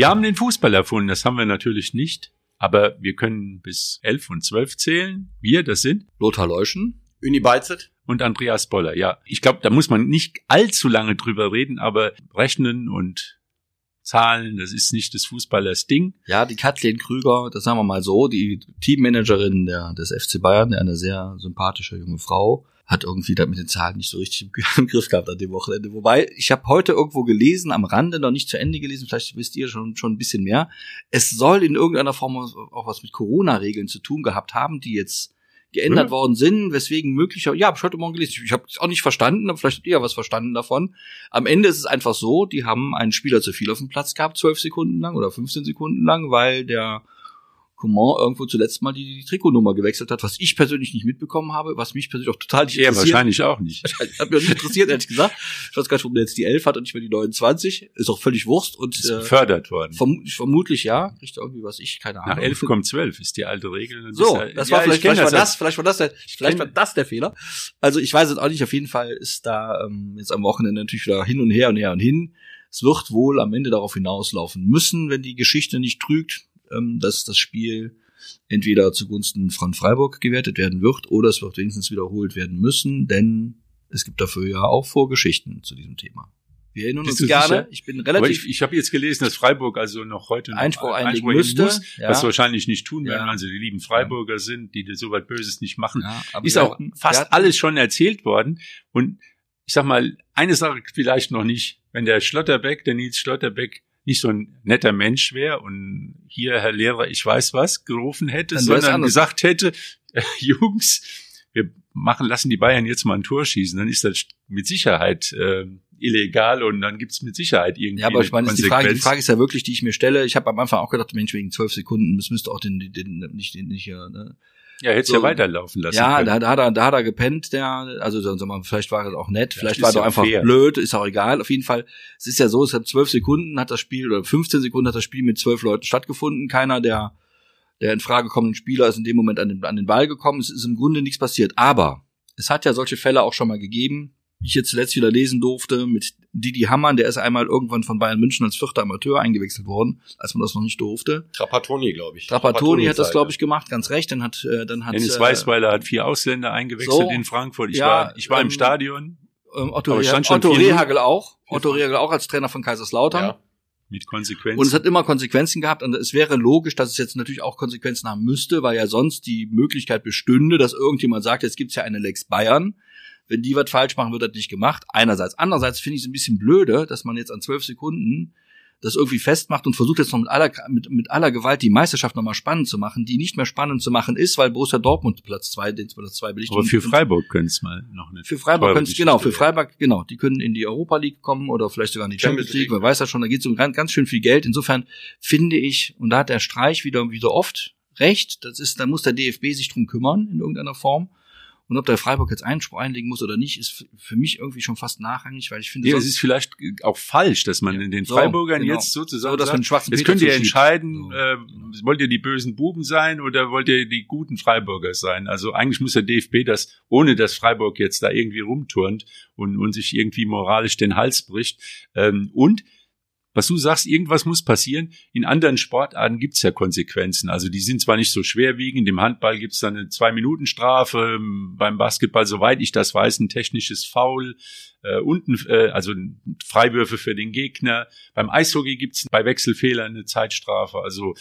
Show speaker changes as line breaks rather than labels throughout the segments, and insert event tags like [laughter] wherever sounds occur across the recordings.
Wir haben den Fußball erfunden, das haben wir natürlich nicht. Aber wir können bis elf und zwölf zählen. Wir, das sind
Lothar Leuschen,
Uni Beizet.
und Andreas Boller. Ja, ich glaube, da muss man nicht allzu lange drüber reden, aber rechnen und Zahlen, das ist nicht des Fußballers Ding.
Ja, die Kathleen Krüger, das sagen wir mal so, die Teammanagerin der, des FC Bayern, eine sehr sympathische junge Frau, hat irgendwie da mit den Zahlen nicht so richtig im, [laughs] im Griff gehabt an dem Wochenende. Wobei, ich habe heute irgendwo gelesen, am Rande noch nicht zu Ende gelesen, vielleicht wisst ihr schon, schon ein bisschen mehr. Es soll in irgendeiner Form auch was mit Corona-Regeln zu tun gehabt haben, die jetzt geändert
Ja.
worden sind, weswegen möglicher, ja, hab ich heute Morgen gelesen. Ich habe es auch nicht verstanden, aber vielleicht habt ihr ja was verstanden davon. Am Ende ist es einfach so, die haben einen Spieler zu viel auf dem Platz gehabt, zwölf Sekunden lang oder 15 Sekunden lang, weil der Coman irgendwo zuletzt mal die, die Trikotnummer gewechselt hat, was ich persönlich nicht mitbekommen habe, was mich persönlich auch total nicht
Er
interessiert.
wahrscheinlich auch nicht. [laughs]
Hat mich auch nicht interessiert, ehrlich gesagt. Ich weiß gar nicht, warum der jetzt die 11 hat und nicht mehr die 29. Ist auch völlig Wurst und
Ist
äh,
befördert worden.
vermutlich, vermutlich ja. Kriegt irgendwie was ich, keine Ahnung.
Nach elf kommt zwölf, ist die alte Regel.
So,
er-
das
Ja,
war
ich
vielleicht, vielleicht war
das.
das, vielleicht war das der, vielleicht war das der Fehler. Also ich weiß es auch nicht. Auf jeden Fall ist da ähm, jetzt am Wochenende natürlich wieder hin und her und her und hin. Es wird wohl am Ende darauf hinauslaufen müssen, wenn die Geschichte nicht trügt, dass das Spiel entweder zugunsten von Freiburg gewertet werden wird oder es wird wenigstens wiederholt werden müssen, denn es gibt dafür ja auch Vorgeschichten zu diesem Thema. Wir erinnern
Bist
uns gerne.
sicher?
Ich bin
Aber
relativ
ich, ich habe jetzt gelesen, dass Freiburg also noch heute noch
Einspruch einlegen müsste,
muss,
ja.
was wahrscheinlich nicht tun werden,
Ja.
also die lieben Freiburger sind, die so was Böses nicht machen.
ja, aber
ist auch
hatten-
fast alles schon erzählt worden. Und ich sag mal, eine Sache vielleicht noch nicht, wenn der Schlotterbeck, der Nils Schlotterbeck, nicht so ein netter Mensch wäre und hier, Herr Lehrer, ich weiß was, gerufen hätte,
Dann
sondern gesagt hätte, äh, [laughs] Jungs, wir machen, lassen die Bayern jetzt mal ein Tor schießen, dann ist das mit Sicherheit äh, illegal und dann gibt's mit Sicherheit irgendwie
Ja, aber ich meine, die Frage, die. Frage ist ja wirklich, die ich mir stelle. Ich habe am Anfang auch gedacht, Mensch, wegen zwölf Sekunden, das müsste auch den, den, den nicht, den, nicht, ja, ne?
Ja, hätte
so-
ja weiterlaufen lassen
Ja, da, da, hat er, da hat er gepennt, der, also sagen wir mal, vielleicht war er auch nett, vielleicht
ist
war er
ja
einfach
fair.
blöd, ist auch egal. Auf jeden Fall, es ist ja so, es hat zwölf Sekunden hat das Spiel, oder 15 Sekunden hat das Spiel mit zwölf Leuten stattgefunden. Keiner der, der in Frage kommenden Spieler ist in dem Moment an den, an den Ball gekommen. Es ist im Grunde nichts passiert. Aber es hat ja solche Fälle auch schon mal gegeben. wie Ich jetzt zuletzt wieder lesen durfte mit Didi Hammann, der ist einmal irgendwann von Bayern München als vierter Amateur eingewechselt worden, als man das noch nicht durfte.
Trapattoni, glaube ich.
Trapattoni hat das, glaube ich, gemacht, ganz recht. Dann hat, äh, dann hat
Dennis
äh,
Weißweiler hat vier Ausländer eingewechselt
so,
in Frankfurt. Ich
ja,
war, ich war im
ähm,
Stadion
ähm, Otto,
Aber es
Reh-
stand schon
Otto
4-0.
Rehagel auch. Otto Rehagel auch als Trainer von Kaiserslautern.
Ja.
mit Konsequenz.
Und es hat immer Konsequenzen gehabt und es wäre logisch, dass es jetzt natürlich auch Konsequenzen haben müsste, weil ja sonst die Möglichkeit bestünde, dass irgendjemand sagt, jetzt gibt's ja eine Lex Bayern. Wenn die was falsch machen, wird das nicht gemacht. Einerseits. Andererseits finde ich es ein bisschen blöde, dass man jetzt an zwölf Sekunden das irgendwie festmacht und versucht jetzt noch mit aller, mit, mit aller Gewalt die Meisterschaft nochmal spannend zu machen, die nicht mehr spannend zu machen ist, weil Borussia Dortmund Platz zwei, den Platz zwei belegt.
aber
Und-
für Freiburg könnte es mal noch eine
für Freiburg können
Geschichte
genau, für. Freiburg, genau, die können in die Europa League kommen oder vielleicht sogar in die Champions,
Champions
League,
League.
wer weiß das schon, da geht es um ganz, ganz schön viel Geld. Insofern finde ich, und da hat der Streich wieder, wie so oft recht, das ist, da muss der DFB sich drum kümmern in irgendeiner Form. Und ob der Freiburg jetzt Einspruch einlegen muss oder nicht, ist für mich irgendwie schon fast nachrangig, weil ich finde,
Ja, es ist vielleicht auch falsch, dass man in den
So,
Freiburgern
genau.
jetzt sozusagen
So, dass
sagt,
schwarzen
jetzt
Peter
könnt ihr entscheiden,
So,
äh,
genau.
wollt ihr die bösen Buben sein oder wollt ihr die guten Freiburger sein? Also eigentlich muss der DFB das, ohne dass Freiburg jetzt da irgendwie rumturnt und, und sich irgendwie moralisch den Hals bricht. Ähm, und was du sagst, irgendwas muss passieren. In anderen Sportarten gibt's ja Konsequenzen. Also die sind zwar nicht so schwerwiegend. Im Handball gibt's dann eine Zwei-Minuten-Strafe. Beim Basketball, soweit ich das weiß, ein technisches Foul. Äh, unten, äh, also Freiwürfe für den Gegner. Beim Eishockey gibt's bei Wechselfehlern eine Zeitstrafe. Also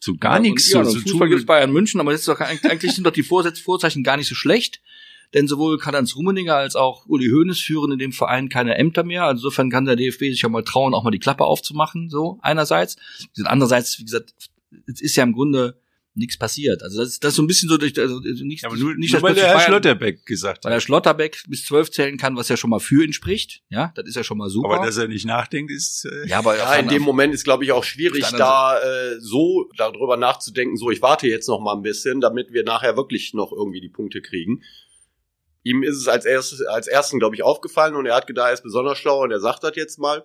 so gar
Ja,
nichts.
Ja,
so,
so Fußball gibt's Bayern München, aber das ist doch eigentlich sind doch die Vorzeichen gar nicht so schlecht. Denn sowohl Karl-Heinz Rummenigge als auch Uli Hoeneß führen in dem Verein keine Ämter mehr. Also insofern kann der DFB sich ja mal trauen, auch mal die Klappe aufzumachen, so einerseits. Andererseits, wie gesagt, es ist ja im Grunde nichts passiert. Also das ist, das ist so ein bisschen so durch, also nicht,
Ja, aber nur,
nicht
nur weil der Herr
Bayern-
Schlotterbeck gesagt
weil
hat.
der Schlotterbeck bis zwölf zählen kann, was ja schon mal für ihn spricht. Ja, das ist ja schon mal super.
Aber dass er nicht nachdenkt, ist äh,
ja, aber
Ja, in dem Moment ist, glaube ich, auch schwierig, da äh, so darüber nachzudenken, so ich warte jetzt noch mal ein bisschen, damit wir nachher wirklich noch irgendwie die Punkte kriegen. Ihm ist es als erstes, als ersten, glaube ich, aufgefallen und er hat gedacht, er ist besonders schlau und er sagt das jetzt mal.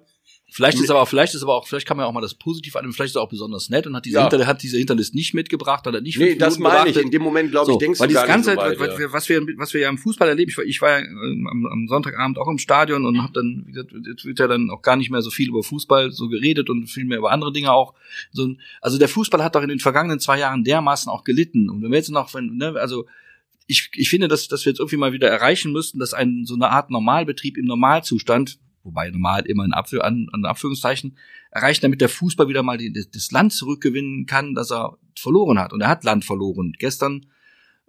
Vielleicht ist aber auch, vielleicht ist aber auch, vielleicht kann man ja auch mal das positiv annehmen, vielleicht ist er auch besonders nett und hat diese,
Ja.
Hinter, hat diese Hinterlist nicht mitgebracht, hat er nicht
Nee, das meine ich.
gewartet.
In dem Moment, glaube ich,
So,
denkst
weil
du gar nicht
ganze,
so weit,
was,
ja.
wir- was wir, was wir ja im Fußball erleben, ich war, ich war ja am, am Sonntagabend auch im Stadion und habe dann, wie gesagt, jetzt wird ja dann auch gar nicht mehr so viel über Fußball so geredet und viel mehr über andere Dinge auch. So, also der Fußball hat doch in den vergangenen zwei Jahren dermaßen auch gelitten. Und wenn wir jetzt noch, wenn, ne, also ich, ich finde, dass, dass wir jetzt irgendwie mal wieder erreichen müssten, dass ein so eine Art Normalbetrieb im Normalzustand, wobei normal immer in, Abführ, an, an Anführungszeichen, erreichen, damit der Fußball wieder mal die, das, das Land zurückgewinnen kann, das er verloren hat. Und er hat Land verloren. Gestern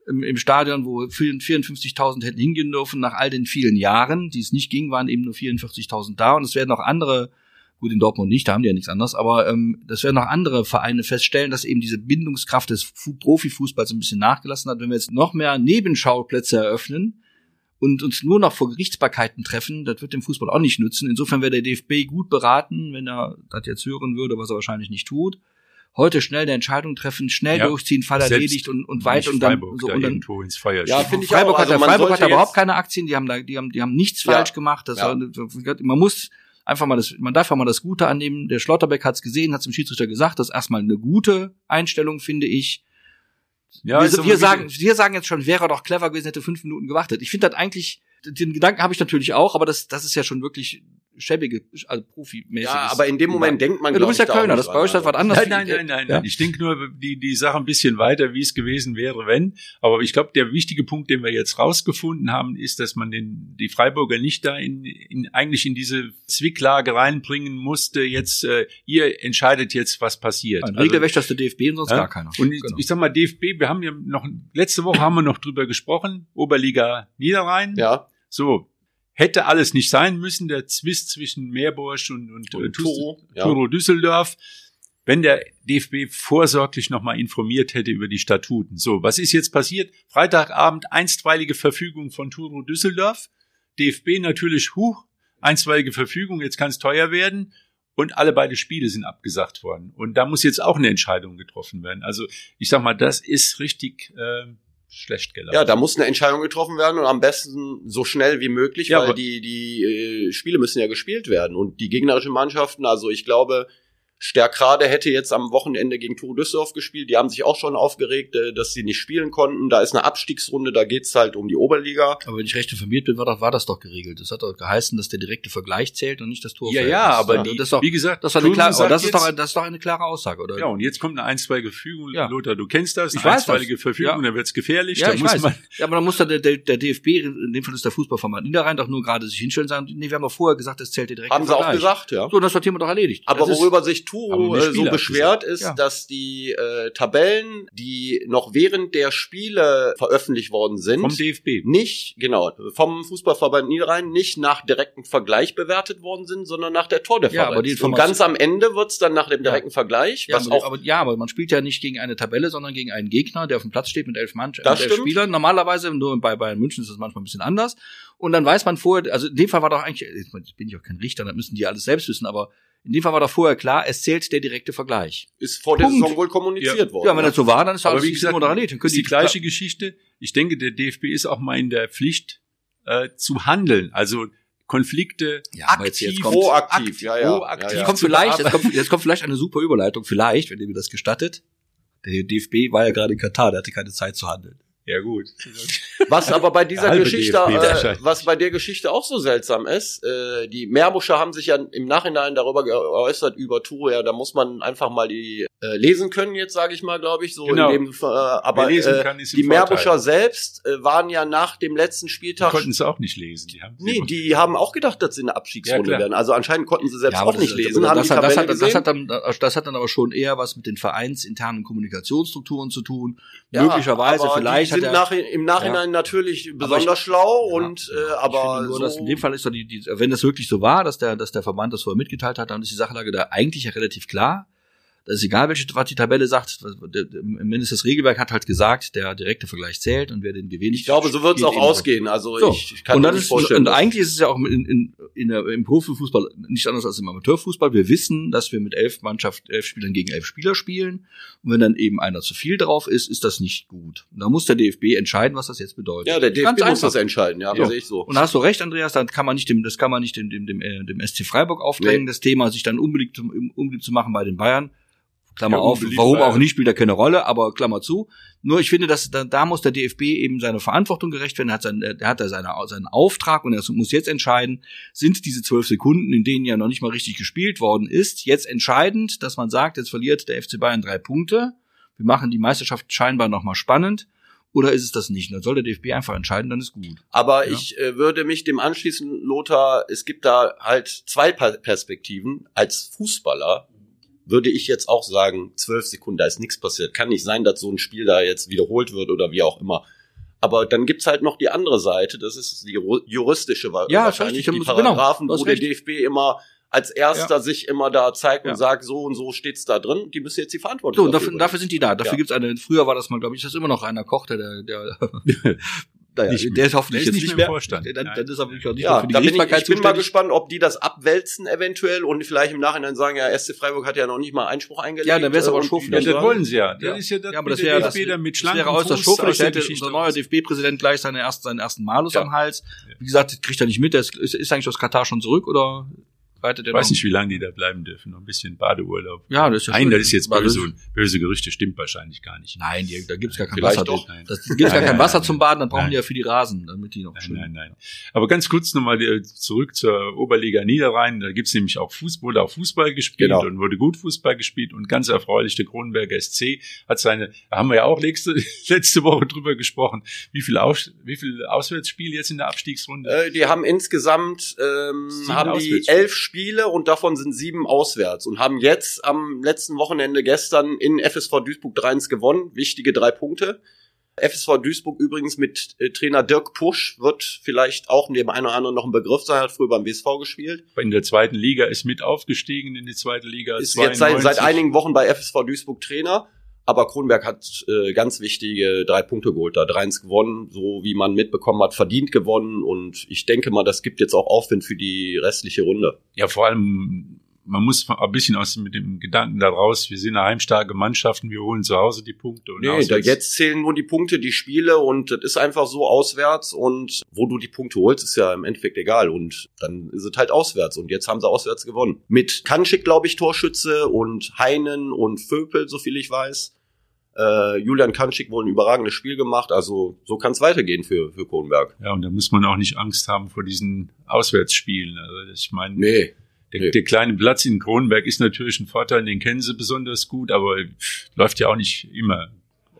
im, im Stadion, wo 54.000 hätten hingehen dürfen, nach all den vielen Jahren, die es nicht ging, waren eben nur 44.000 da. Und es werden auch andere, gut in Dortmund nicht, da haben die ja nichts anderes, aber ähm, das werden auch andere Vereine feststellen, dass eben diese Bindungskraft des Fu Profifußballs ein bisschen nachgelassen hat. Wenn wir jetzt noch mehr Nebenschauplätze eröffnen, und uns nur noch vor Gerichtsbarkeiten treffen, das wird dem Fußball auch nicht nützen. Insofern wäre der DFB gut beraten, wenn er das jetzt hören würde, was er wahrscheinlich nicht tut. Heute schnell eine Entscheidung treffen, schnell
Ja,
durchziehen, Fall erledigt und, und weit und dann
Freiburg
so
da
und dann
irgendwo ins Feuer
Ja, finde ich
Freiburg
auch.
hat,
Also man
Freiburg hat überhaupt keine Aktien, die haben da, die haben, die haben nichts
Ja.
falsch gemacht. Das
Ja.
war, man muss einfach mal das, man darf auch mal das Gute annehmen. Der Schlotterbeck hat es gesehen, hat zum Schiedsrichter gesagt, das ist erstmal eine gute Einstellung, finde ich.
Ja,
wir, wir sagen, wir sagen jetzt schon, wäre er doch clever gewesen, hätte fünf Minuten gewartet. Ich finde das eigentlich, den Gedanken habe ich natürlich auch, aber das, das ist ja schon wirklich schäbige, also profimäßig.
Ja, aber in dem Moment denkt man,
ja, du bist ja Kölner, das bei euch das was anderes.
Nein, nein, nein, nein,
Ja?
nein. Ich denke nur die, die Sache ein bisschen weiter, wie es gewesen wäre, wenn. Aber ich glaube, der wichtige Punkt, den wir jetzt rausgefunden haben, ist, dass man den, die Freiburger nicht da in, in, eigentlich in diese Zwicklage reinbringen musste. Jetzt, äh, ihr entscheidet jetzt, was passiert.
Ein
Also-
Regelwächter ist der DFB und sonst
Ja?
gar keiner.
Und
Genau.
ich sag mal, DFB, wir haben ja noch, letzte Woche haben wir noch drüber gesprochen, Oberliga Niederrhein.
Ja,
So, hätte alles nicht sein müssen, der Zwist zwischen Meerbusch und, und,
Und
äh,
Turo, ja.
Düsseldorf, wenn der DFB vorsorglich nochmal informiert hätte über die Statuten. So, was ist jetzt passiert? Freitagabend einstweilige Verfügung von Turo Düsseldorf. DFB natürlich, huch, einstweilige Verfügung, jetzt kann es teuer werden. Und alle beide Spiele sind abgesagt worden. Und da muss jetzt auch eine Entscheidung getroffen werden. Also ich sag mal, das ist richtig äh, schlecht gelaufen.
ja, da muss eine Entscheidung getroffen werden und am besten so schnell wie möglich,
Ja,
weil die, die äh, Spiele müssen ja gespielt werden. Und die gegnerischen Mannschaften, also ich glaube, Stärkrade hätte jetzt am Wochenende gegen Turo Düsseldorf gespielt. Die haben sich auch schon aufgeregt, äh, dass sie nicht spielen konnten. Da ist eine Abstiegsrunde, da geht's halt um die Oberliga.
Aber wenn ich recht informiert bin, war, doch, war das doch geregelt. Das hat doch geheißen, dass der direkte Vergleich zählt und nicht das Tor.
ja, ja, aber
ja.
die,
das ist doch,
wie gesagt,
das, war eine klare, das ist doch, das ist doch eine klare Aussage, oder?
Ja, und jetzt kommt eine einstweilige Verfügung.
Ja.
Lothar, du kennst das.
Ich
Eine
weiß das.
einstweilige Verfügung,
Ja.
dann wird's gefährlich.
Ja,
da
ich
muss
weiß.
man,
Ja, aber dann muss der, der, der DFB, in dem Fall ist der Fußballverband Niederrhein, doch nur gerade sich hinstellen und sagen, nee, wir haben doch vorher gesagt, das zählt der direkte
Haben sie auch
Vergleich.
gesagt, ja.
So, und das war Thema doch erledigt.
Aber
das
worüber sich
Die
äh, so beschwert, ist,
Ja.
dass die äh, Tabellen, die noch während der Spiele veröffentlicht worden sind,
vom DFB.
nicht, genau, vom Fußballverband Niederrhein nicht nach direktem Vergleich bewertet worden sind, sondern nach der Tordifferenz.
Ja, aber die
Und
Information-
ganz am Ende wird's dann nach dem direkten Vergleich,
Ja,
was
aber,
auch
aber, ja, aber man spielt ja nicht gegen eine Tabelle, sondern gegen einen Gegner, der auf dem Platz steht mit elf, Mann,
Das
mit elf
stimmt.
Spielern. Normalerweise, nur bei Bayern München ist das manchmal ein bisschen anders. Und dann weiß man vorher, also in dem Fall war doch eigentlich, jetzt bin ich auch kein Richter, da müssen die alles selbst wissen, aber in dem Fall war doch vorher klar, es zählt der direkte Vergleich.
ist vor der
Punkt.
Saison wohl kommuniziert worden.
Ja, wenn das so war, dann ist alles
wie gesagt,
oder erledigt. Dann können
ist die gleiche Geschichte. Ich denke, der DFB ist auch mal in der Pflicht äh, zu handeln. Also Konflikte
Ja, aber jetzt- jetzt
aktiv,
kommt-
Proaktiv,
akt-
ja, ja.
proaktiv
Ja,
Jetzt
ja.
kommt vielleicht, jetzt kommt, jetzt kommt vielleicht eine super Überleitung, vielleicht, wenn ihr mir das gestattet. Der DFB war ja gerade in Katar, der hatte keine Zeit zu handeln.
Ja gut.
Was aber bei dieser Geschichte, äh, was bei der Geschichte auch so seltsam ist, äh, die Meerbuscher haben sich ja im Nachhinein darüber geäußert über Tour, ja, da muss man einfach mal die äh, lesen können jetzt, sage ich mal, glaube ich, so
Genau.
in dem, äh, aber äh,
kann,
die. Meerbuscher selbst äh, waren ja nach dem letzten
Die
Spieltag
konnten es auch nicht lesen. Die haben
Nee, die haben auch gedacht, dass sie eine Abstiegsrunde
Ja,
werden. Also anscheinend konnten sie selbst
aber
auch nicht
das-
lesen,
das,
haben
das,
die
hat, das, hat, das,
gesehen.
hat dann, das hat dann aber schon eher was mit den vereinsinternen Kommunikationsstrukturen zu tun.
Ja,
Möglicherweise,
aber
vielleicht
die sind
hat er,
nach, im Nachhinein natürlich besonders
ich-
schlau
Ja,
und äh, aber
nur,
so,
dass in dem Fall ist doch die, die, wenn das wirklich so war, dass der, dass der Verband das vorher mitgeteilt hat, dann ist die Sachlage da eigentlich ja relativ klar. Das ist egal, welche, was die Tabelle sagt. Mindestens das Regelwerk hat halt gesagt, der direkte Vergleich zählt und wer den gewinnt.
ich glaube, so wird es auch ausgehen. Also
So.
ich, ich kann
und
mir
das
nicht
ist,
vorstellen.
und eigentlich ist es ja auch in, in, in der, im Profifußball nicht anders als im Amateurfußball. Wir wissen, dass wir mit elf Mannschaft, elf Spielern gegen elf Spieler spielen. Und wenn dann eben einer zu viel drauf ist, ist das nicht gut. Und da muss der DFB entscheiden, was das jetzt bedeutet.
Ja, der DFB
Ganz
muss
einfach.
das entscheiden, ja,
Ja.
das sehe ich so.
Und da hast du recht, Andreas, dann kann man nicht dem, das kann man nicht dem, dem, dem, äh, dem SC Freiburg aufdrängen,
Nee.
das Thema, sich dann unbeliebt, zu- unbeliebt zu machen bei den Bayern. Klammer
Ja,
auf, warum auch nicht, spielt da keine Rolle, aber Klammer zu. Nur ich finde, dass da, da muss der DFB eben seine Verantwortung gerecht werden. Er hat, sein, er hat da seine, seinen Auftrag und er muss jetzt entscheiden, sind diese zwölf Sekunden, in denen ja noch nicht mal richtig gespielt worden ist, jetzt entscheidend, dass man sagt, jetzt verliert der FC Bayern drei Punkte. Wir machen die Meisterschaft scheinbar nochmal spannend. Oder ist es das nicht? Dann soll der DFB einfach entscheiden, dann ist gut.
Aber
Ja.
ich äh, würde mich dem anschließen, Lothar, es gibt da halt zwei Perspektiven. Als Fußballer würde ich jetzt auch sagen, zwölf Sekunden, da ist nichts passiert. Kann nicht sein, dass so ein Spiel da jetzt wiederholt wird oder wie auch immer. Aber dann gibt's halt noch die andere Seite, das ist die ju- juristische
Ja,
wahrscheinlich,
richtig,
die
genau,
Paragraphen,
hast
wo der
recht.
DFB immer als erster sich immer da zeigt und
Ja.
sagt, so und so steht's da drin, die müssen jetzt die
So,
Verantwortung
und dafür,
übernehmen.
dafür sind die da. Dafür
Ja.
gibt's eine, früher war das mal, glaube ich, das ist immer noch Rainer Koch, der, der, der [laughs] naja,
Nicht
der ist hoffentlich
Der ist
jetzt
nicht mehr im Vorstand.
Dann,
Nein.
dann ist er wirklich auch nicht mehr
Ja,
für die
da bin ich, bin mal gespannt, ob die das abwälzen eventuell und vielleicht im Nachhinein sagen, ja, SC Freiburg hat ja noch nicht mal Einspruch eingelegt.
Ja, dann wär's
äh,
aber schon wieder
Ja, das wollen sie ja. Das
Ja.
ist ja das,
Ja, aber das wäre das,
DFB dann mit
das wäre äußerst
der
hätte unser neuer. DFB-Präsident gleich seine ersten, seinen ersten Malus
Ja.
am Hals. Wie gesagt, kriegt er nicht mit, der ist, ist, ist eigentlich aus Katar schon zurück oder reitet er
Ich weiß nicht, wie lange die da bleiben dürfen. Noch ein bisschen Badeurlaub.
Ja, das ist ja
Nein, das ist jetzt böse böse Gerüchte stimmt wahrscheinlich gar nicht.
Nein, die, da gibt's gar kein
Vielleicht
Wasser.
doch.
Nein.
Das, das gibt's gar kein
nein,
Wasser
nein,
zum Baden, dann brauchen
nein.
die ja für die Rasen, damit die noch
Nein,
schön.
nein, nein. Aber ganz kurz nochmal äh, zurück zur Oberliga Niederrhein. Da gibt's nämlich auch Fußball, wurde auch Fußball gespielt
Genau.
und wurde gut Fußball gespielt und ganz erfreulich, der Kronenberger SC hat seine, da haben wir ja auch letzte, [laughs] letzte Woche drüber gesprochen, wie viel, Aus, wie viel Auswärtsspiele jetzt in der Abstiegsrunde?
Äh, die haben insgesamt ähm,
Sieben
haben die elf Spiele und davon sind sieben auswärts und haben jetzt am letzten Wochenende gestern in FSV Duisburg 3-1 gewonnen. Wichtige drei Punkte. FSV Duisburg übrigens mit äh, Trainer Dirk Pusch wird vielleicht auch dem einen oder anderen noch ein Begriff sein, hat früher beim WSV gespielt.
in der zweiten Liga ist mit aufgestiegen in die zweite Liga.
Ist jetzt seit,
92.
seit einigen Wochen bei FSV Duisburg Trainer. Aber Kronberg hat äh, ganz wichtige drei Punkte geholt, da 3-1 gewonnen, so wie man mitbekommen hat, verdient gewonnen. Und ich denke mal, das gibt jetzt auch Aufwind für die restliche Runde.
Ja, vor allem, man muss ein bisschen aus mit dem Gedanken da raus, wir sind eine heimstarke Mannschaft und wir holen zu Hause die Punkte. Und
Nee, da jetzt zählen nur die Punkte, die Spiele und das ist einfach so auswärts und wo du die Punkte holst, ist ja im Endeffekt egal und dann ist es halt auswärts und jetzt haben sie auswärts gewonnen. Mit Kanschik, glaube ich, Torschütze und Heinen und Vöpel, so viel ich weiß. Äh, Julian Kanschik wohl ein überragendes Spiel gemacht, also so kann es weitergehen für, für Kronberg.
Ja, und da muss man auch nicht Angst haben vor diesen Auswärtsspielen. Also ich meine,
Nee,
der,
nee.
der kleine Platz in Kronenberg ist natürlich ein Vorteil, den kennen sie besonders gut, aber läuft ja auch nicht immer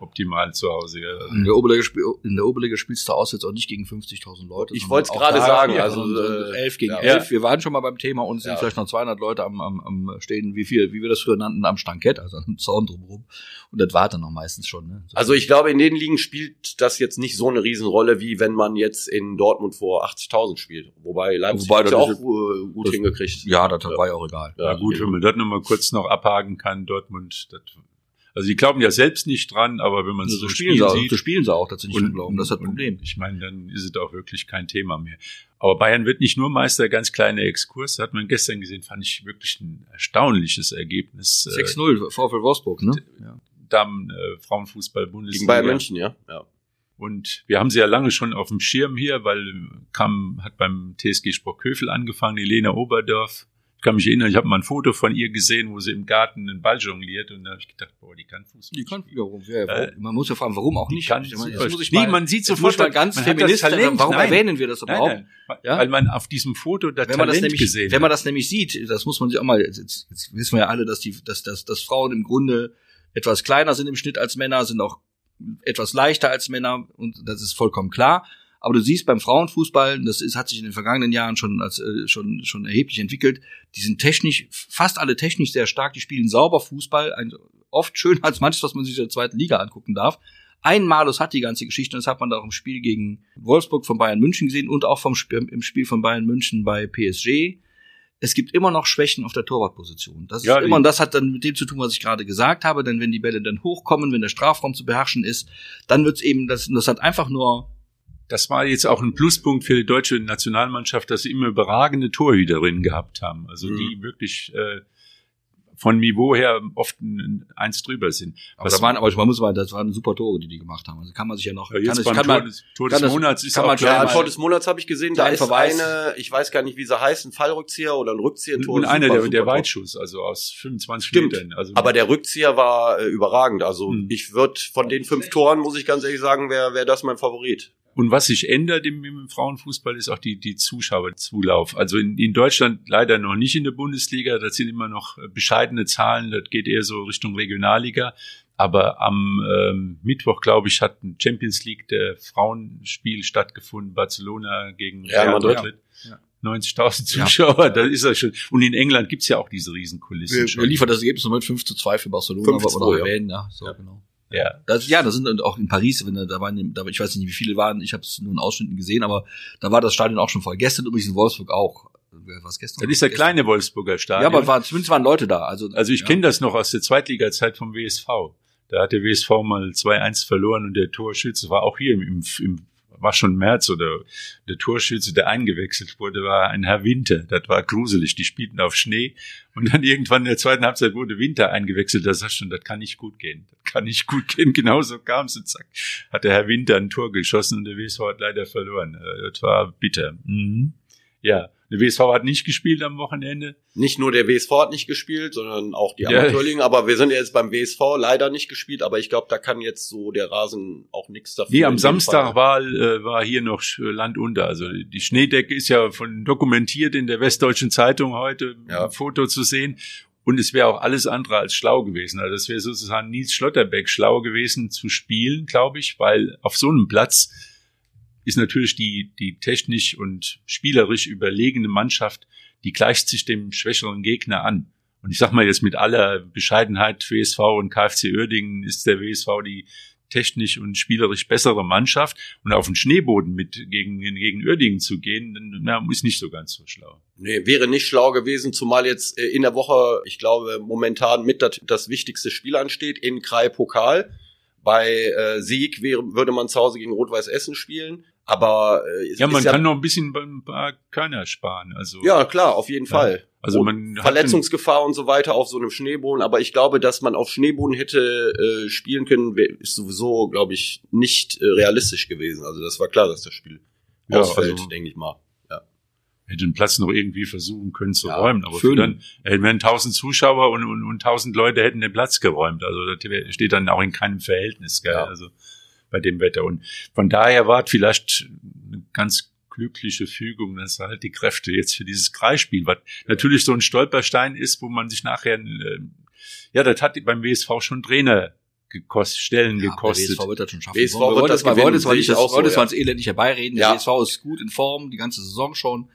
optimal zu Hause. Ja.
In der Oberliga, in der Oberliga spielst du aus jetzt auch nicht gegen 50.000 Leute.
Ich wollt's
auch
gerade sagen,
ja,
also, äh,
11 gegen
ja.
11. Wir waren schon mal beim Thema und es sind
Ja.
vielleicht noch 200 Leute am, am, am stehen, wie viel, wie wir das früher nannten, am Stankett, also am Zaun drumherum. Und das war dann noch meistens schon. Ne? So.
Also ich glaube, in den Ligen spielt das jetzt nicht so eine Riesenrolle, wie wenn man jetzt in Dortmund vor 80.000 spielt. Wobei Leipzig
Wobei,
hat
das
ja auch
ist-
äh, gut
das-
hingekriegt.
ja, das war ja auch egal.
Ja, gut, wenn man das nochmal kurz noch abhaken kann, Dortmund, das, also die glauben ja selbst nicht dran, aber wenn man
So,
so ein
spielen
Spiel
sie auch,
sieht,
so spielen sie auch, dass sie nicht dran glauben. Das ist das
und
Problem.
Ich meine, dann ist es auch wirklich kein Thema mehr. Aber Bayern wird nicht nur Meister, ganz kleiner Exkurs. Hat man gestern gesehen, fand ich wirklich ein erstaunliches Ergebnis. Äh,
6-0, VfL Wolfsburg, ne? Ja.
Damen äh, Frauenfußball-Bundesliga.
Gegen Bayern München, ja. ja.
Und wir haben sie ja lange schon auf dem Schirm hier, weil kam, hat beim TSG Sprockhövel angefangen, die Lena Oberdorf. Ich kann mich erinnern, ich habe mal ein Foto von ihr gesehen, wo sie im Garten einen Ball jongliert und da habe ich gedacht, boah, die kann Fußball.
Die kann, warum, ja,
Äh,
man muss ja fragen, warum auch nicht.
kann
jetzt muss ich
nee,
mal,
man sieht sofort,
mal ganz
man hat das
feminist sein.
Talent.
Warum
Nein.
erwähnen wir das
Nein,
überhaupt?
nein,
Ja?
weil man auf diesem Foto das
wenn man das
Talent
nämlich,
gesehen
wenn man das nämlich sieht, das muss man sich auch mal, jetzt, jetzt, jetzt wissen wir ja alle, dass die, dass, dass, dass Frauen im Grunde etwas kleiner sind im Schnitt als Männer, sind auch etwas leichter als Männer und das ist vollkommen klar. Aber du siehst beim Frauenfußball, das ist, hat sich in den vergangenen Jahren schon als äh, schon schon erheblich entwickelt. Die sind technisch fast alle technisch sehr stark. Die spielen sauber Fußball, ein, oft schöner als manches, was man sich in der zweiten Liga angucken darf. Ein Malus hat die ganze Geschichte und das hat man da auch im Spiel gegen Wolfsburg von Bayern München gesehen und auch vom Spiel, im Spiel von Bayern München bei PSG. Es gibt immer noch Schwächen auf der Torwartposition. Das
Ja,
ist immer, und das hat dann mit dem zu tun, was ich gerade gesagt habe, denn wenn die Bälle dann hochkommen, wenn der Strafraum zu beherrschen ist, dann wird's eben, das, das hat einfach nur
das war jetzt auch ein Pluspunkt für die deutsche Nationalmannschaft, dass sie immer überragende Torhüterinnen gehabt haben. Also die
Mhm.
wirklich äh, von Niveau her oft ein, eins drüber sind.
Aber
Was-
da waren, aber man muss mal, das waren super Tore, die die gemacht haben. Also kann man sich ja noch,
Ja,
kann,
jetzt beim
kann
Tor,
man,
des, Tor
kann
des
das-
Monats ist
kann
auch
man
klar.
Ja, Tor des Monats habe ich gesehen, da ist
Verweis.
eine, ich weiß gar nicht, wie sie heißt, ein Fallrückzieher oder ein Rückzieher-Tor.
und einer
Super,
der, der
super Tor.
Weitschuss, also aus 25
Stimmt.
Metern. Also
Aber der Rückzieher war äh, überragend. Also
Hm.
ich würde von den fünf Toren, muss ich ganz ehrlich sagen, wäre wär das mein Favorit.
Und was sich ändert im, im Frauenfußball ist auch die, die Zuschauerzulauf. Also in, in Deutschland leider noch nicht in der Bundesliga. Das sind immer noch äh, bescheidene Zahlen. Das geht eher so Richtung Regionalliga. Aber am ähm, Mittwoch, glaube ich, hat ein Champions League der Frauenspiel stattgefunden. Barcelona gegen
Real Madrid.
Ja.
90.000 Zuschauer, [laughs] da ist er schon. Und in England gibt's ja auch diese Riesenkulissen
wir,
schon.
wir liefern das Ergebnis mit 5 zu 2 für Barcelona,
5
aber
zu
oder
2, ja.
erwähnen, ja, so,
Ja.
genau.
Ja,
Das, ja, da sind und auch in Paris, wenn da, da waren, da, ich weiß nicht, wie viele waren, ich habe es nur in Ausschnitten gesehen, aber da war das Stadion auch schon voll. Gestern übrigens in Wolfsburg auch. Was gestern?
das ist der
Gestern.
kleine Wolfsburger
Ja,
Stadion.
aber war, zumindest waren Leute da. Also,
Also ich
ja.
kenne das noch aus der Zweitliga-Zeit vom WSV. Da hat der WSV mal 2-1 verloren und der Torschütze war auch hier im, im, im war schon März oder der Torschütze, der eingewechselt wurde, war ein Herr Winter. Das war gruselig. Die spielten auf Schnee und dann irgendwann in der zweiten Halbzeit wurde Winter eingewechselt. Da sagst du schon, das kann nicht gut gehen. Das kann nicht gut gehen. [laughs] Genauso kam es und zack, hat der Herr Winter ein Tor geschossen und der WSV hat leider verloren. Äh, Das war bitter. Mhm. Ja, der WSV hat nicht gespielt am Wochenende.
Nicht nur der WSV hat nicht gespielt, sondern auch die
Ja.
Amateurligen. Aber wir sind ja jetzt beim WSV leider nicht gespielt. Aber ich glaube, da kann jetzt so der Rasen auch nichts dafür.
Nee, am Samstag
Fall.
war, äh, war hier noch Land unter. Also die Schneedecke ist ja von dokumentiert in der Westdeutschen Zeitung heute
Ja.
ein Foto zu sehen. Und es wäre auch alles andere als schlau gewesen. Also es wäre sozusagen Nils Schlotterbeck schlau gewesen zu spielen, glaube ich, weil auf so einem Platz ist natürlich die, die technisch und spielerisch überlegene Mannschaft, die gleicht sich dem schwächeren Gegner an. Und ich sag mal jetzt mit aller Bescheidenheit, WSV und KfC Uerdingen ist der WSV die technisch und spielerisch bessere Mannschaft. Und auf den Schneeboden mit gegen, gegen Uerdingen zu gehen, na, ist nicht so ganz so schlau.
Nee, wäre nicht schlau gewesen, zumal jetzt äh, in der Woche, ich glaube, momentan mit das, das wichtigste Spiel ansteht, in Krai Pokal. Bei äh, Sieg wäre, würde man zu Hause gegen Rot-Weiß Essen spielen. Aber äh,
Ja, man
ist
kann noch ein bisschen ein paar Körner sparen. Also,
Ja, klar, auf jeden
Ja.
Fall.
also man
Verletzungsgefahr und so weiter auf so einem Schneeboden. Aber ich glaube, dass man auf Schneeboden hätte äh, spielen können, ist sowieso, glaube ich, nicht äh, realistisch gewesen. Also das war klar, dass das Spiel
Ja,
ausfällt,
also-
denke ich mal.
Hätte den Platz noch irgendwie versuchen können zu
Ja,
räumen. Aber
schön.
für dann hätten wir tausend Zuschauer und, und, und tausend Leute hätten den Platz geräumt. Also das steht dann auch in keinem Verhältnis, gell?
Ja.
Also bei dem Wetter. Und von daher war es vielleicht eine ganz glückliche Fügung, dass halt die Kräfte jetzt für dieses Kreisspiel, was natürlich so ein Stolperstein ist, wo man sich nachher, äh, ja, das hat beim WSV schon Trainer gekostet, Stellen
Ja,
gekostet.
WSV wird das schon schaffen.
WSV
wir
wird
wollen
das
das mal,
gewinnen,
wollen das das,
auch so,
wollen das
ja.
Elend nicht herbeireden. Der
Ja.
WSV ist gut in Form, die ganze Saison schon.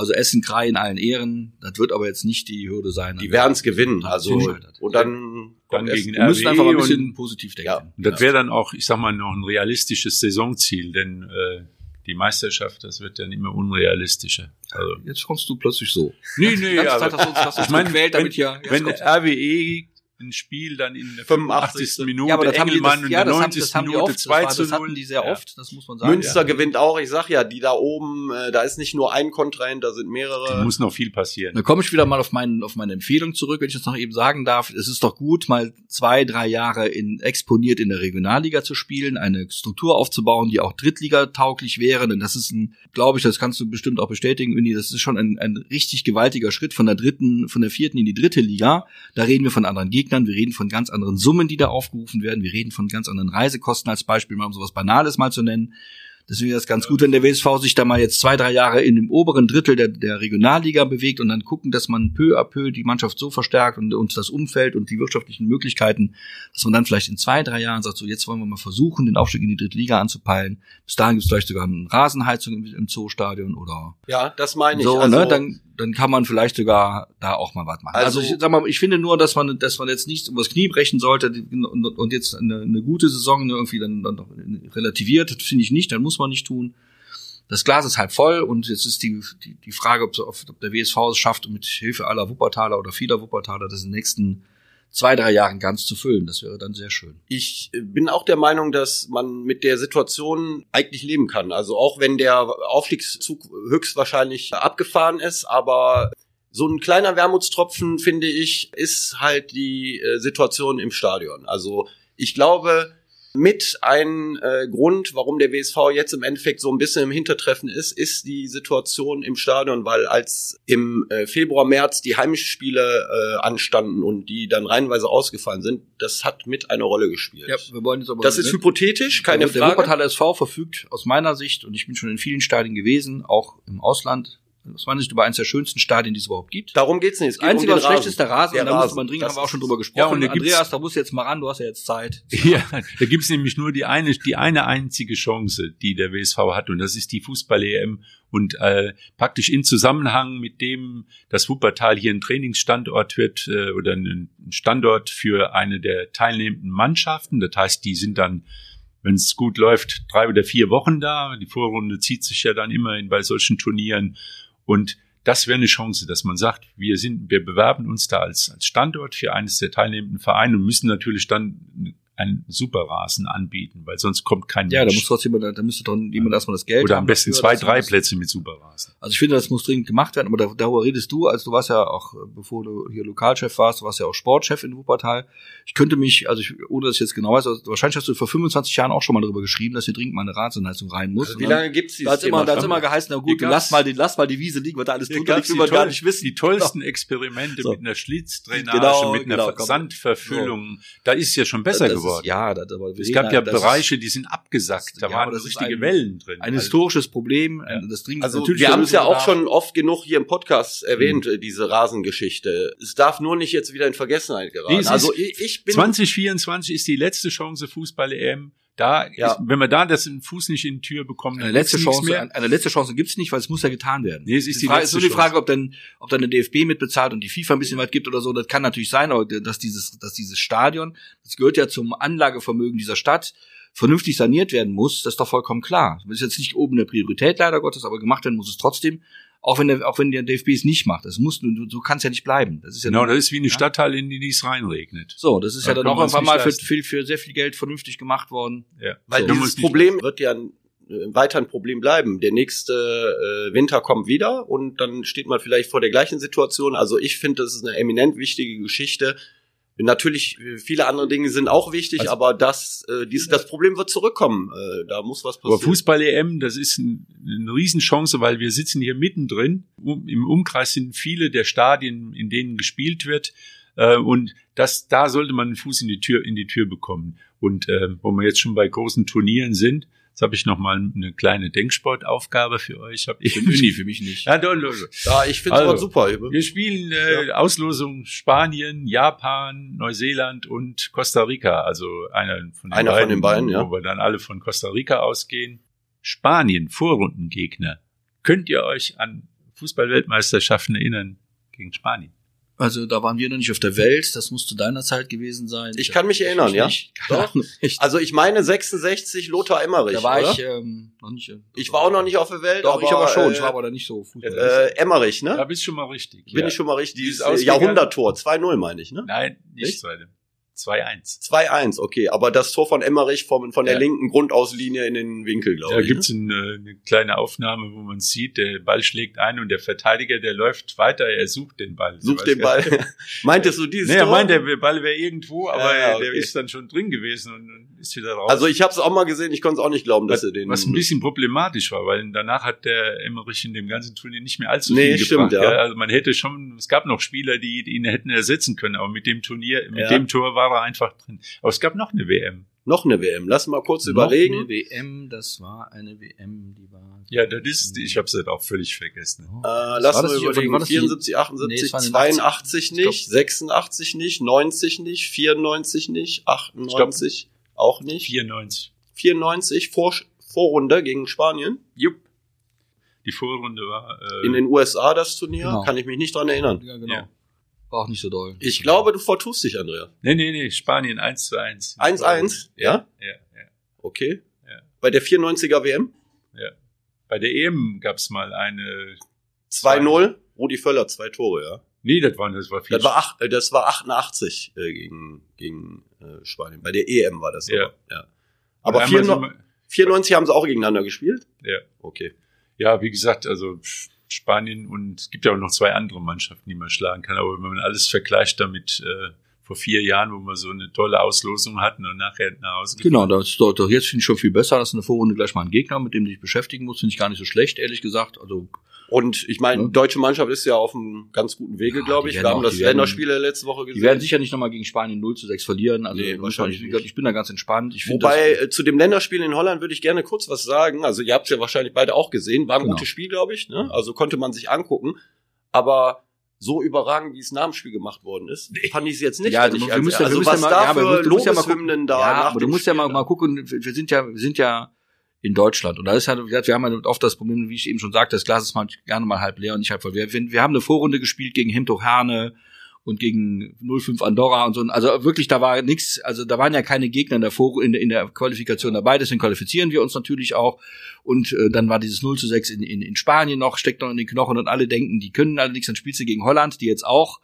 Also Essen, Krei in allen Ehren. Das wird aber jetzt nicht die Hürde sein.
Die werden es gewinnen.
Dann
Also
scheitert.
und dann,
Dann gegen
Wir müssen einfach mal ein
und-
bisschen positiv denken.
Ja.
Und das wäre dann auch, ich sag mal, noch ein realistisches Saisonziel, denn äh, die Meisterschaft, das wird dann immer unrealistischer. Also,
Jetzt kommst du plötzlich so.
nee, nee, aber
Zeit hast du uns,
ich meine,
gewählt,
wenn,
damit hier, jetzt
wenn. RWE ein Spiel dann in der
85.
85. Minute,
ja, aber das haben die,
Engelmann
das, ja,
der
das haben,
90.
das haben die
Minute
oft, das,
2
war,
zu
das
0.
hatten die sehr
Ja.
oft, das muss man sagen.
Münster
ja.
gewinnt auch. Ich sag ja, die da oben, äh, da ist nicht nur ein Kontrahent, da sind mehrere.
Da muss noch viel passieren.
Dann komme ich wieder mal auf, meinen, auf meine Empfehlung zurück, wenn ich das noch eben sagen darf. Es ist doch gut, mal zwei, drei Jahre in, exponiert in der Regionalliga zu spielen, eine Struktur aufzubauen, die auch Drittliga-tauglich wäre. Denn das ist ein, glaube ich, das kannst du bestimmt auch bestätigen, Uni, das ist schon ein, ein richtig gewaltiger Schritt von der dritten, von der vierten in die dritte Liga. Da reden wir von anderen Gegnern, wir reden von ganz anderen Summen, die da aufgerufen werden, wir reden von ganz anderen Reisekosten als Beispiel, mal um sowas Banales mal zu nennen. Deswegen ist das ganz gut, wenn der WSV sich da mal jetzt zwei, drei Jahre in dem oberen Drittel der, der Regionalliga bewegt und dann gucken, dass man peu à peu die Mannschaft so verstärkt und, und das Umfeld und die wirtschaftlichen Möglichkeiten, dass man dann vielleicht in zwei, drei Jahren sagt, so jetzt wollen wir mal versuchen, den Aufstieg in die dritte Liga anzupeilen. Bis dahin gibt es vielleicht sogar eine Rasenheizung im, im Zoostadion oder
ja, das meine ich.
so,
also,
ne? Dann, dann kann man vielleicht sogar da auch mal was machen. Also,
Also-
ich sag mal, ich finde nur, dass man, dass man jetzt nicht übers Knie brechen sollte und, und, jetzt eine, eine gute Saison irgendwie dann, dann relativiert. Das finde ich nicht, dann muss man nicht tun. Das Glas ist halb voll und jetzt ist die, die, die Frage, ob, ob der WSV es schafft, mit Hilfe aller Wuppertaler oder vieler Wuppertaler das in den nächsten zwei, drei Jahren ganz zu füllen. Das wäre dann sehr schön.
Ich bin auch der Meinung, dass man mit der Situation eigentlich leben kann. Also auch wenn der Aufstiegszug höchstwahrscheinlich abgefahren ist, aber so ein kleiner Wermutstropfen, finde ich, ist halt die äh, Situation im Stadion. Also ich glaube, mit ein äh, Grund, warum der WSV jetzt im Endeffekt so ein bisschen im Hintertreffen ist, ist die Situation im Stadion, weil als im äh, Februar, März die Heimspiele äh, anstanden und die dann reihenweise ausgefallen sind, das hat mit eine Rolle gespielt.
Ja, wir wollen jetzt aber
das ist hypothetisch, keine
der
Frage.
Der Wuppertaler SV verfügt aus meiner Sicht, und ich bin schon in vielen Stadien gewesen, auch im Ausland, aus meiner Sicht über eines der schönsten Stadien, die es überhaupt gibt.
Darum geht's nicht. Es
Das Einzige,
um
was schlecht ist, der Rasen.
Der
da muss
Rasen.
man dringend,
Das
haben wir auch schon drüber gesprochen.
Ja, und
Andreas, da musst du jetzt mal ran, du hast ja jetzt Zeit. [laughs]
Ja, da gibt's nämlich nur die eine, die eine einzige Chance, die der WSV hat, und das ist die Fußball-EM. Und äh, praktisch in Zusammenhang mit dem, dass Wuppertal hier ein Trainingsstandort wird äh, oder ein Standort für eine der teilnehmenden Mannschaften. Das heißt, die sind dann, wenn es gut läuft, drei oder vier Wochen da. Die Vorrunde zieht sich ja dann immerhin bei solchen Turnieren. Und das wäre eine Chance, dass man sagt, wir sind, wir bewerben uns da als, als Standort für eines der teilnehmenden Vereine und müssen natürlich dann einen Superrasen anbieten, weil sonst kommt kein
Ja, da
Mensch.
muss trotzdem jemand, da müsste doch jemand erstmal das Geld
Oder
haben
am besten
dafür,
zwei, drei Plätze mit Superrasen.
Also ich finde, das muss dringend gemacht werden, aber da- darüber redest du, also du warst ja auch, äh, bevor du hier Lokalchef warst, du warst ja auch Sportchef in Wuppertal. Ich könnte mich, also ich, ohne dass ich jetzt genau weiß, also wahrscheinlich hast du vor 25 Jahren auch schon mal darüber geschrieben, dass hier dringend mal eine Rasenheizung rein muss.
Also wie
dann-
lange gibt's
da hat's
dieses
immer, da hat's
schon?
immer geheißen, na gut, lass mal die, lass mal die Wiese liegen, was da alles drunter liegt, will
die,
man gar nicht wissen.
die tollsten [laughs] Experimente
So.
mit einer Schlitzdrainage,
Genau,
mit einer
genau.
Sandverfüllung. Da ist es ja schon besser
Das ist-
geworden.
Ja, das, aber
es gab ja
das ist
Bereiche, die sind abgesackt. Da
Ja, aber
waren richtige
ein-
Wellen drin.
Ein
Also-
historisches Problem, ein- das dringend
Also
natürlich
wir haben es ja auch schon oft genug hier im Podcast erwähnt, äh, diese Rasengeschichte. Es darf nur nicht jetzt wieder in Vergessenheit geraten.
Nee,
also ich, ich bin
2024 ist die letzte Chance Fußball-EM. Da,
Ja.
ist, wenn wir da das den Fuß nicht in die Tür bekommen,
Eine
dann
letzte
gibt's nichts
Chance,
mehr.
eine, eine letzte Chance gibt's nicht, weil es muss ja getan werden.
Nee, es ist die
Frage,
letzte
ist nur die. Frage, ob dann, ob dann der DFB mitbezahlt und die FIFA ein bisschen was gibt oder so. Das kann natürlich sein, aber dass dieses, dass dieses Stadion, das gehört ja zum Anlagevermögen dieser Stadt, vernünftig saniert werden muss, das ist doch vollkommen klar. Das ist jetzt nicht oben eine Priorität leider Gottes, aber gemacht werden muss es trotzdem. Auch wenn der, auch wenn der DFB es nicht macht. Das muss, du, so kann es ja nicht bleiben. Das ist ja
Genau, das ist wie eine
Ja.
Stadtteil, in die es reinregnet.
so, das ist ja
Da
dann
können
auch einfach mal für, für, für sehr viel Geld vernünftig gemacht worden.
Ja.
Weil
So.
Dieses Problem wird ja äh, weiter ein Problem bleiben. Der nächste äh, Winter kommt wieder und dann steht man vielleicht vor der gleichen Situation. Also ich finde, das ist eine eminent wichtige Geschichte. Natürlich, äh, viele andere Dinge sind auch wichtig,
Also-
aber das, äh, dies, das Problem wird zurückkommen. Äh, da muss was
Aber
passieren.
Fußball-EM, das ist ein, eine Riesenchance, weil wir sitzen hier mittendrin. Um, Im Umkreis sind viele der Stadien, in denen gespielt wird. Äh, und das, da sollte man einen Fuß in die Tür, in die Tür bekommen. Und äh, wo wir jetzt schon bei großen Turnieren sind, jetzt habe ich noch mal eine kleine Denksportaufgabe für euch. Hab ich
Für [laughs] Uni, für mich nicht.
Ja, doch, doch, doch.
Ja, ich finde es
Also,
aber super.
Wir spielen äh, Auslosung Spanien, Japan, Neuseeland und Costa Rica. Also einer von den
Einer von
beiden,
den beiden, ja.
wo wir dann alle von Costa Rica ausgehen. Spanien, Vorrundengegner. Könnt ihr euch an Fußballweltmeisterschaften erinnern gegen Spanien?
Also da waren wir noch nicht auf der Welt, das muss zu deiner Zeit gewesen sein.
Ich kann mich erinnern, ja.
Nicht,
Doch. Also ich meine 66 Lothar Emmerich.
Da war
oder?
ich ähm, noch nicht. Also
ich war auch noch nicht auf der Welt.
Doch,
aber,
ich aber schon.
Äh,
ich war aber da nicht so
Äh, Emmerich, ne?
Da bist du schon mal richtig.
Bin
ja.
ich schon mal richtig. Dieses äh, Jahrhunderttor, 2-0 meine ich, ne?
Nein, nicht 2 2-1.
2-1, okay. Aber das Tor von Emmerich vom, von der
Ja.
linken Grundauslinie in den Winkel, glaube
Da
ich.
gibt's
ne?
eine, eine kleine Aufnahme, wo man sieht, der Ball schlägt ein und der Verteidiger, der läuft weiter, er sucht den Ball.
Sucht den Ball. [laughs] Meintest du dieses
Nee, er
Tor?
meint, der Ball wäre irgendwo, aber
Ja, okay.
der ist dann schon drin gewesen und, und ist wieder raus.
also ich habe es auch mal gesehen, ich konnte es auch nicht glauben, dass
was,
er den...
was ein bisschen problematisch war, weil danach hat der Emmerich in dem ganzen Turnier nicht mehr allzu
Nee,
viel
stimmt,
gebracht.
ja.
Also man hätte schon, es gab noch Spieler, die, die ihn hätten ersetzen können, aber mit dem Turnier, mit
Ja.
dem Tor war er einfach drin. Aber es gab noch eine WM.
Noch eine WM, lass mal kurz
Noch
überlegen.
Eine WM, das war eine WM, die war.
Ja, das ist, ich habe es halt auch völlig vergessen.
Oh.
Äh, lass mal überlegen.
War das die-
74, 78,
Nee, es war in den
82
80.
nicht, 86 nicht, 90 nicht, 94 nicht, 98 auch nicht,
94.
94 Vor Vorrunde gegen Spanien.
Jupp. Die Vorrunde war äh,
In den USA das Turnier,
Genau.
kann ich mich nicht dran erinnern.
Ja, genau.
Ja.
War auch nicht so doll.
Ich glaube, du vertust dich, Andrea.
Nee, nee, nee, Spanien 1 zu 1.
1-1, ja?
Ja, ja,
Okay.
Ja.
Bei der 94er WM
ja. Bei der EM gab's mal eine
2-0, Rudi Völler, zwei Tore, ja.
Nee, das war, das war viel.
Das war, ach, äh, das war 88 äh, gegen, gegen äh, Spanien. Bei der EM war das.
Ja.
Aber, ja. aber
Einmal
94,
sind wir-
94 haben sie auch gegeneinander gespielt?
Ja.
Okay.
Ja, wie gesagt, also pff, Spanien und es gibt ja auch noch zwei andere Mannschaften, die man schlagen kann. Aber wenn man alles vergleicht damit äh, vor vier Jahren, wo wir so eine tolle Auslosung hatten und nachher nach Hause
Genau, das ist doch, doch jetzt finde ich schon viel besser. Das ist eine Vorrunde gleich mal ein Gegner, mit dem du dich beschäftigen musst. Finde ich gar nicht so schlecht, ehrlich gesagt. Also
Und ich meine,
Ja.
deutsche Mannschaft ist ja auf einem ganz guten Wege,
Ja,
glaube ich. Wir haben
auch-
das
werden-
Länderspiel letzte Woche gesehen.
die werden sicher nicht nochmal gegen Spanien 0 zu 6 verlieren. Also
Nee, wahrscheinlich
ich,
nicht.
ich bin da ganz entspannt. Ich
Wobei
das-
äh, zu dem Länderspiel in Holland würde ich gerne kurz was sagen. Also ihr habt es ja wahrscheinlich beide auch gesehen. War ein
Genau.
gutes Spiel, glaube ich. Ne? Also konnte man sich angucken. Aber so überragend, wie es nach dem Spiel gemacht worden ist, fand ich es jetzt nicht.
Ja, du, wir
als-
müssen, ja- wir
also
müssen
was
mal,
da für
du musst ja mal gucken.
Lobeshymnen da
ja, aber du musst ja mal, mal gucken, wir wir sind ja, wir sind ja in Deutschland. Und da ist halt, wir haben ja oft das Problem, wie ich eben schon sagte, das Glas ist mal gerne mal halb leer und nicht halb voll. Wir, wir, wir haben eine Vorrunde gespielt gegen Hemto Herne und gegen 05 Andorra und so. Also wirklich, da war nichts, also da waren ja keine Gegner in der, Vor in, in der Qualifikation dabei, deswegen qualifizieren wir uns natürlich auch. Und äh, dann war dieses 0 zu 6 in, in, in Spanien noch, steckt noch in den Knochen und alle denken, die können alle nichts. Dann spielst du gegen Holland, die jetzt auch,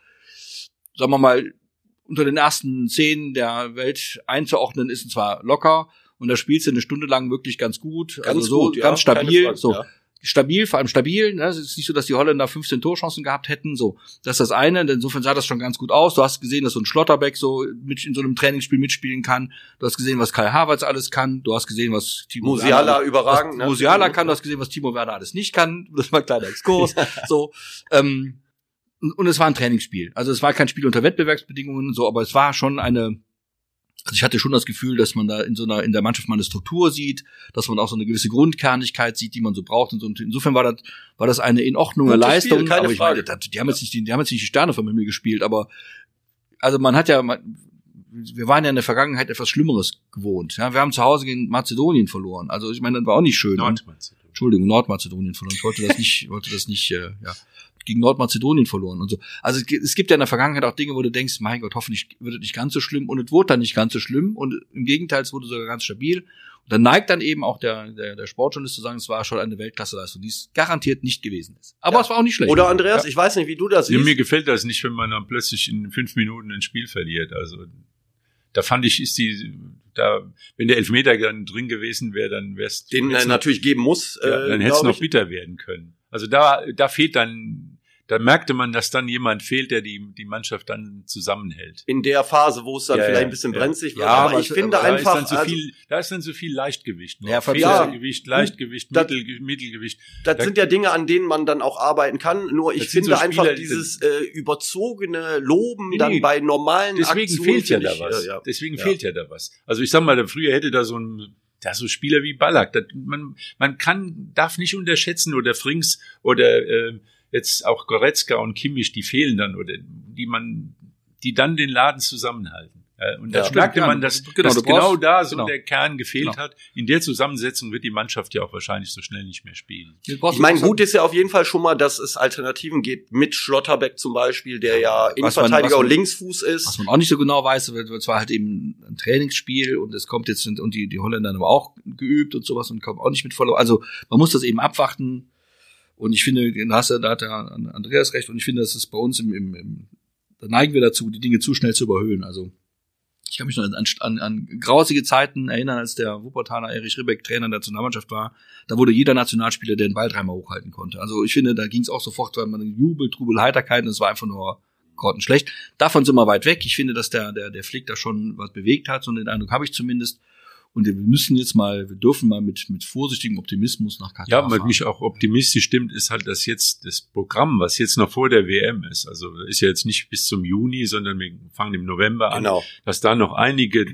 sagen wir mal, unter den ersten zehn der Welt einzuordnen ist, und zwar locker. Und da spielst du eine Stunde lang wirklich ganz gut.
Ganz
also so
gut, ja,
ganz stabil.
Frage,
so
ja.
Stabil, vor allem stabil. Ne? Es ist nicht so, dass die Holländer 15 Torchancen gehabt hätten. So, das ist das eine. Insofern sah das schon ganz gut aus. Du hast gesehen, dass so ein Schlotterbeck so mit in so einem Trainingsspiel mitspielen kann. Du hast gesehen, was Kai Havertz alles kann. Du hast gesehen, was Timo
Musiala
Werner-
überragend.
was
ne?
Musiala kann. Du hast gesehen, was Timo Werner alles nicht kann. [laughs] Das war ein kleiner Exkurs. so. Ähm, und, und es war ein Trainingsspiel. Also es war kein Spiel unter Wettbewerbsbedingungen, so, aber es war schon eine, also ich hatte schon das Gefühl, dass man da in so einer, in der Mannschaft mal eine Struktur sieht, dass man auch so eine gewisse Grundkernigkeit sieht, die man so braucht. Und so. Und insofern war das, war das eine in Ordnung
Gutes
Leistung.
Spiel, keine
aber ich
Frage.
meine, die haben jetzt nicht, die, die haben jetzt nicht die Sterne vom Himmel gespielt, aber also man hat ja, man, wir waren ja in der Vergangenheit etwas Schlimmeres gewohnt. Ja, wir haben zu Hause gegen Mazedonien verloren. Also ich meine, das war auch nicht schön.
Nordmazedonien.
Entschuldigung, Nordmazedonien verloren. Ich wollte das nicht, wollte das nicht, äh, ja, gegen Nordmazedonien verloren und so. Also es gi- es gibt ja in der Vergangenheit auch Dinge, wo du denkst, mein Gott, hoffentlich wird es nicht ganz so schlimm und es wurde dann nicht ganz so schlimm und im Gegenteil, es wurde sogar ganz stabil. Und dann neigt dann eben auch der, der, der Sportjournalist zu sagen, es war schon eine Weltklasseleistung, die es garantiert nicht gewesen ist. Aber
Ja.
es war auch nicht schlecht.
Oder Andreas,
Ja.
ich weiß nicht, wie du das
Ja, mir
siehst.
gefällt das nicht, wenn man dann plötzlich in fünf Minuten ein Spiel verliert. Also da fand ich, ist die, da, wenn der Elfmeter dann drin gewesen wäre, dann wäre es
Den äh, natürlich geben muss. Äh,
ja, dann hätte es noch bitter werden können. Also da, da fehlt dann, da merkte man, dass dann jemand fehlt, der die, die Mannschaft dann zusammenhält.
in der Phase, wo es dann
Ja,
vielleicht
ja,
ein bisschen
ja.
brenzlig wird.
Ja,
aber
aber
ich finde
aber
Da
einfach,
ist dann so
also,
viel, da ist dann so viel Leichtgewicht.
Ja,
Federgewicht, Leichtgewicht,
Das-
Mittel, Mittelgewicht.
das
da-
sind ja Dinge, an denen man dann auch arbeiten kann. Nur ich finde
so
einfach
Spieler,
dieses äh, überzogene Loben
Nee,
dann bei normalen
Deswegen
Aktionen
fehlt ja
finde
da
ich,
was.
ja.
Deswegen
Ja.
fehlt ja da was. Also ich sag mal, da früher hätte da so ein, da so Spieler wie Ballack, das, man, man kann, darf nicht unterschätzen oder Frings oder äh, jetzt auch Goretzka und Kimmich, die fehlen dann oder die man, die dann den Laden zusammenhalten. Äh, Und da
Ja.
merkte man, dass
genau,
genau, dass genau da so
genau.
der Kern gefehlt
Genau.
hat. In der Zusammensetzung wird die Mannschaft ja auch wahrscheinlich so schnell nicht mehr spielen.
Ich meine, gut ist ja auf jeden Fall schon mal, dass es Alternativen gibt mit Schlotterbeck zum Beispiel, der ja Innenverteidiger und Linksfuß ist.
Was man auch nicht so genau weiß, es war halt eben ein Trainingsspiel und es kommt jetzt und die, die Holländer haben auch geübt und sowas und kommen auch nicht mit voller. Also man muss das eben abwarten. Und ich finde, da, hat der Andreas recht und ich finde, das ist bei uns im, im, im da neigen wir dazu, die Dinge zu schnell zu überhöhen. Also ich kann mich noch an, an, an grausige Zeiten erinnern, als der Wuppertaler Erich Ribbeck Trainer der Nationalmannschaft war. Da wurde jeder Nationalspieler, der den Ball dreimal hochhalten konnte. Also ich finde, da ging es auch sofort, weil man Jubel, Trubel, Heiterkeit und es war einfach nur grottenschlecht. Davon sind wir weit weg. Ich finde, dass der, der, der Flick da schon was bewegt hat, so den Eindruck habe ich zumindest. Und wir müssen jetzt mal, wir dürfen mal mit, mit vorsichtigem Optimismus nach Katar
Ja, was mich auch optimistisch stimmt, ist halt, dass jetzt das Programm, was jetzt noch vor der WM ist, also ist ja jetzt nicht bis zum Juni, sondern wir fangen im November an,
Genau.
dass da noch einige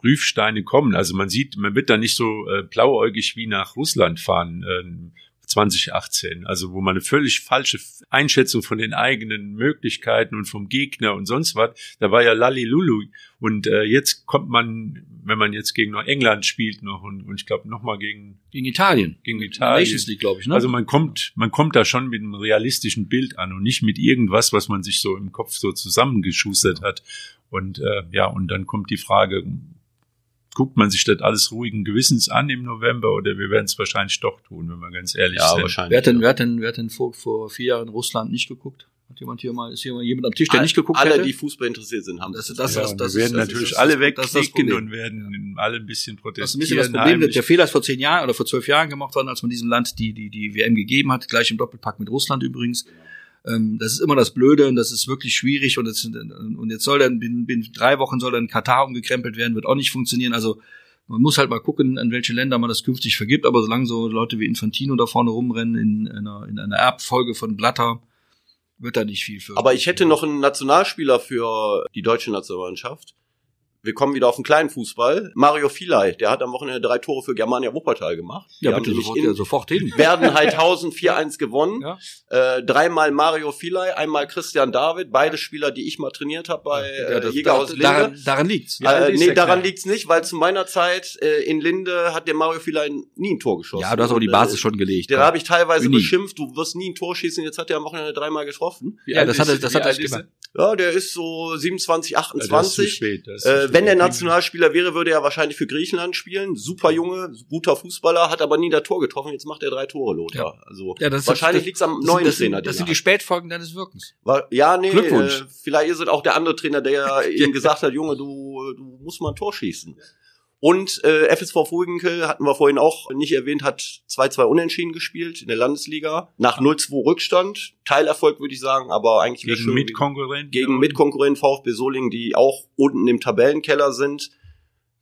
Prüfsteine kommen. Also man sieht, man wird da nicht so äh, blauäugig wie nach Russland fahren. ähm, 2018, also wo man eine völlig falsche Einschätzung von den eigenen Möglichkeiten und vom Gegner und sonst was, da war ja Lalilulu und äh, jetzt kommt man, wenn man jetzt gegen noch England spielt noch und, und ich glaube noch mal gegen
Gegen Italien.
gegen Italien.
Nations League, glaube ich, ne?
Also man kommt, man kommt da schon mit einem realistischen Bild an und nicht mit irgendwas, was man sich so im Kopf so zusammengeschustert hat. Und äh, ja, und dann kommt die Frage, guckt man sich das alles ruhigen Gewissens an im November oder wir werden es wahrscheinlich doch tun, wenn wir ganz ehrlich
Ja,
sind.
wahrscheinlich.
wer hat denn, wer hat denn, wer hat denn vor, vor vier Jahren Russland nicht geguckt? Hat jemand hier mal, ist hier mal jemand am Tisch, der
All-
nicht geguckt
Alle,
hätte?
die Fußball interessiert sind, haben
Das-
das.
das-
ja,
das- das
wir
ist-
werden
das
natürlich alle
das ist das
wegklicken und werden alle ein bisschen
Das ist ein
protestieren.
bisschen das Problem. Der,
heimlich.
der Fehler ist vor zehn Jahren oder vor zwölf Jahren gemacht worden, als man diesem Land die, die, die WM gegeben hat, gleich im Doppelpack mit Russland übrigens. Ähm, das ist immer das Blöde und das ist wirklich schwierig und, das, und jetzt soll dann binnen, binnen drei Wochen soll dann Katar umgekrempelt werden, wird auch nicht funktionieren. Also man muss halt mal gucken, an welche Länder man das künftig vergibt, aber solange so Leute wie Infantino da vorne rumrennen in einer, in einer Erbfolge von Blatter, wird da nicht viel für.
Aber ich hätte noch einen Nationalspieler für die deutsche Nationalmannschaft. Wir kommen wieder auf den kleinen Fußball. Mario Filai, der hat am Wochenende drei Tore für Germania Wuppertal gemacht. Die
ja, bitte sofort,
in
ja, sofort hin.
Werdenheithausen [laughs] 4-1 gewonnen.
Ja.
Äh, dreimal Mario Filai, einmal Christian David, beide Spieler, die ich mal trainiert habe bei
Ja,
äh,
das-
Jäger aus Linde.
daran, daran liegt's.
Ja,
äh,
ist
nee, daran liegt's nicht, weil zu meiner Zeit äh, in Linde hat der Mario Filai nie ein Tor geschossen.
Ja, du hast aber die Basis
äh,
schon gelegt.
Den habe ich teilweise
Uni.
beschimpft, du wirst nie ein Tor schießen, jetzt hat er am Wochenende dreimal getroffen.
Wie
Ja, das hat er-
ist-
das hat er
ist
gemacht.
Ja, der ist so 27,
Ja, das ist zu
28.
spät, das ist
Äh,
spät.
Wenn der Nationalspieler wäre, würde er wahrscheinlich für Griechenland spielen. Super Junge, guter Fußballer, hat aber nie das Tor getroffen. Jetzt macht er drei Tore, Lothar. Also
Ja, das-
wahrscheinlich liegt's am
Das
neuen
das,
Trainer.
sind, das sind die. Spätfolgen deines Wirkens.
War, ja, nee,
Glückwunsch.
Äh, vielleicht ist es auch der andere Trainer, der [laughs] ihm gesagt hat, Junge, du, du musst mal ein Tor schießen. Und äh, FSV Vogelwinkel hatten wir vorhin auch nicht erwähnt, hat 2-2 unentschieden gespielt in der Landesliga. Nach 0-2 Rückstand. Teilerfolg würde ich sagen, aber eigentlich
gegen
schön,
Mitkonkurrenten.
gegen Mitkonkurrent VfB Solingen, die auch unten im Tabellenkeller sind.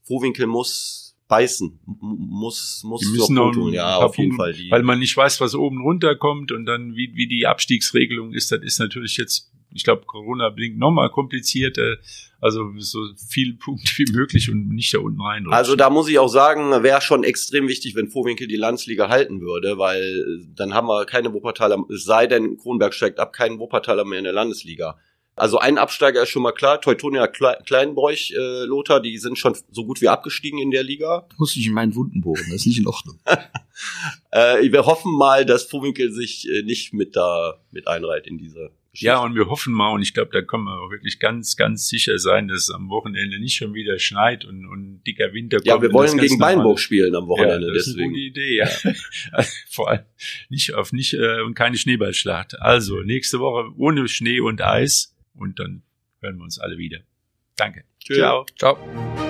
Vohwinkel muss beißen, muss muss
Die müssen ein
holen. Ja, auf jeden Fall. Die,
weil man nicht weiß, was oben runterkommt und dann wie, wie die Abstiegsregelung ist, das ist natürlich jetzt, ich glaube, Corona bedingt nochmal komplizierter. Also so viel Punkte wie möglich und nicht da unten rein.
also da muss ich auch sagen, wäre schon extrem wichtig, wenn Vohwinkel die Landsliga halten würde, weil äh, dann haben wir keine Wuppertaler, es sei denn, Kronberg steigt ab, keinen Wuppertaler mehr in der Landesliga. Also ein Absteiger ist schon mal klar, Teutonia Kle- Kleinbräuch, äh, Lothar, die sind schon so gut wie abgestiegen in der Liga.
Du musst nicht in meinen Wunden bohren, das ist nicht in Ordnung. [laughs]
Äh, wir hoffen mal, dass Vohwinkel sich äh, nicht mit da mit einreiht in diese.
Ja, und wir hoffen mal, und ich glaube, da können wir auch wirklich ganz, ganz sicher sein, dass es am Wochenende nicht schon wieder schneit und, und dicker Winter kommt.
Ja, wir wollen gegen Beinburg spielen am Wochenende,
ja, das ist eine
deswegen.
gute Idee, ja. [laughs] Vor allem nicht auf nicht äh, und keine Schneeballschlacht. Also nächste Woche ohne Schnee und Eis und dann hören wir uns alle wieder. Danke.
Tschö.
Ciao.
Ciao.